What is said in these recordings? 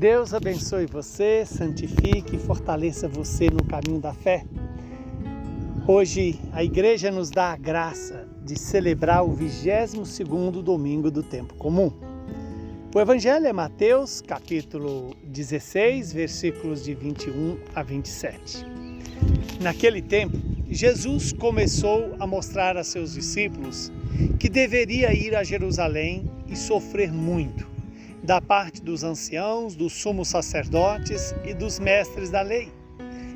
Deus abençoe você, santifique e fortaleça você no caminho da fé. Hoje a igreja nos dá a graça de celebrar o 22º domingo do tempo comum. O evangelho é Mateus, capítulo 16, versículos de 21 a 27. Naquele tempo, Jesus começou a mostrar a seus discípulos que deveria ir a Jerusalém e sofrer muito, da parte dos anciãos, dos sumos sacerdotes e dos mestres da lei,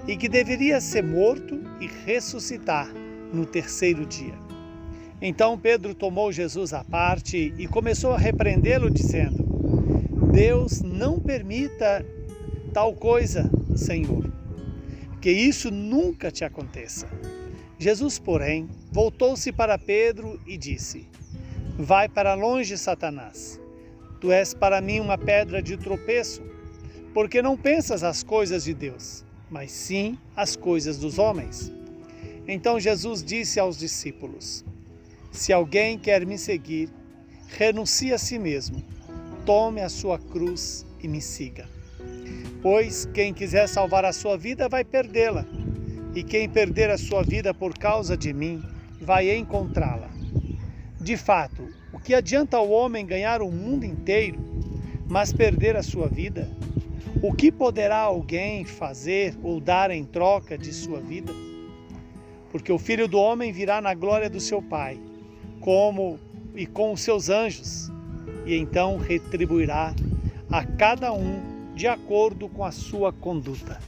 e que deveria ser morto e ressuscitar no terceiro dia. Então Pedro tomou Jesus à parte e começou a repreendê-lo, dizendo: Deus não permita tal coisa, Senhor que isso nunca te aconteça. Jesus, porém, voltou-se para Pedro e disse: Vai para longe, Satanás. Tu és para mim uma pedra de tropeço, porque não pensas as coisas de Deus, mas sim as coisas dos homens. Então Jesus disse aos discípulos: Se alguém quer me seguir, renuncie a si mesmo, tome a sua cruz e me siga. Pois quem quiser salvar a sua vida vai perdê-la, e quem perder a sua vida por causa de mim vai encontrá-la. De fato, que adianta o homem ganhar o mundo inteiro, mas perder a sua vida? O que poderá alguém fazer ou dar em troca de sua vida? Porque o filho do homem virá na glória do seu Pai, como e com os seus anjos, e então retribuirá a cada um de acordo com a sua conduta.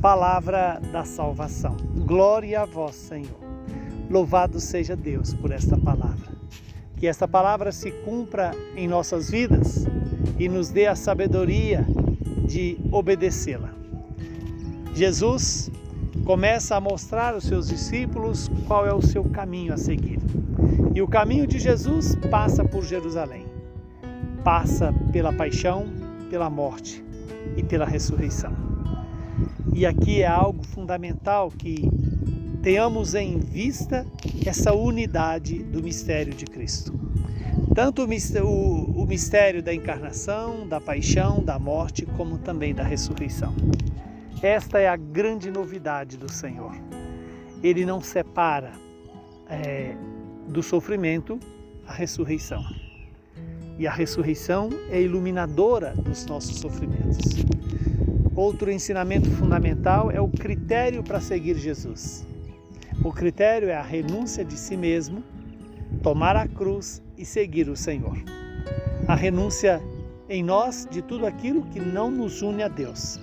Palavra da salvação. Glória a vós, Senhor. Louvado seja Deus por esta palavra. Que esta palavra se cumpra em nossas vidas e nos dê a sabedoria de obedecê-la. Jesus começa a mostrar aos seus discípulos qual é o seu caminho a seguir. E o caminho de Jesus passa por Jerusalém. Passa pela paixão, pela morte e pela ressurreição. E aqui é algo fundamental que tenhamos em vista essa unidade do mistério de Cristo. Tanto o mistério da encarnação, da paixão, da morte, como também da ressurreição. Esta é a grande novidade do Senhor. Ele não separa é, do sofrimento a ressurreição e a ressurreição é iluminadora dos nossos sofrimentos. Outro ensinamento fundamental é o critério para seguir Jesus. O critério é a renúncia de si mesmo, tomar a cruz e seguir o Senhor. A renúncia em nós de tudo aquilo que não nos une a Deus.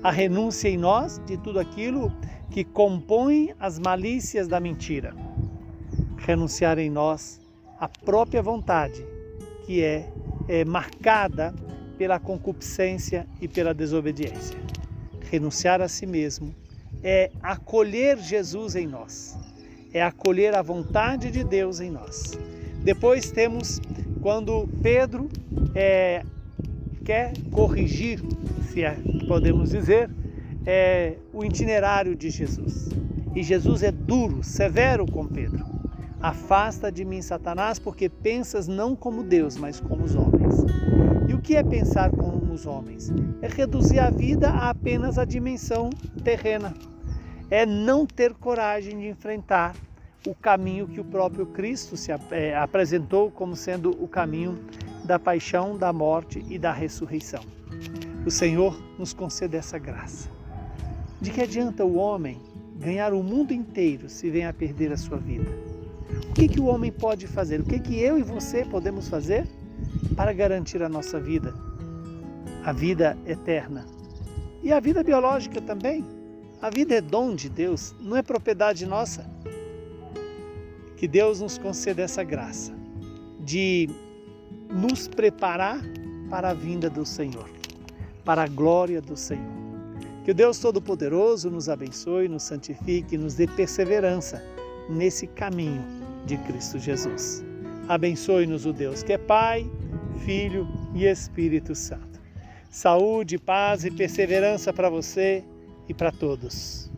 A renúncia em nós de tudo aquilo que compõe as malícias da mentira. Renunciar em nós a própria vontade que é, é marcada pela concupiscência e pela desobediência. Renunciar a si mesmo é acolher Jesus em nós, é acolher a vontade de Deus em nós. Depois temos quando Pedro é, quer corrigir, se é, podemos dizer, é, o itinerário de Jesus. E Jesus é duro, severo com Pedro. Afasta de mim, Satanás, porque pensas não como Deus, mas como os homens. E o que é pensar como os homens? É reduzir a vida a apenas a dimensão terrena. É não ter coragem de enfrentar o caminho que o próprio Cristo se é, apresentou como sendo o caminho da paixão, da morte e da ressurreição. O Senhor nos concede essa graça. De que adianta o homem ganhar o mundo inteiro se vem a perder a sua vida? O que, que o homem pode fazer? O que, que eu e você podemos fazer para garantir a nossa vida, a vida eterna e a vida biológica também? A vida é dom de Deus, não é propriedade nossa. Que Deus nos conceda essa graça de nos preparar para a vinda do Senhor, para a glória do Senhor. Que o Deus Todo-Poderoso nos abençoe, nos santifique nos dê perseverança nesse caminho de Cristo Jesus. Abençoe-nos o Deus que é Pai, Filho e Espírito Santo. Saúde, paz e perseverança para você e para todos.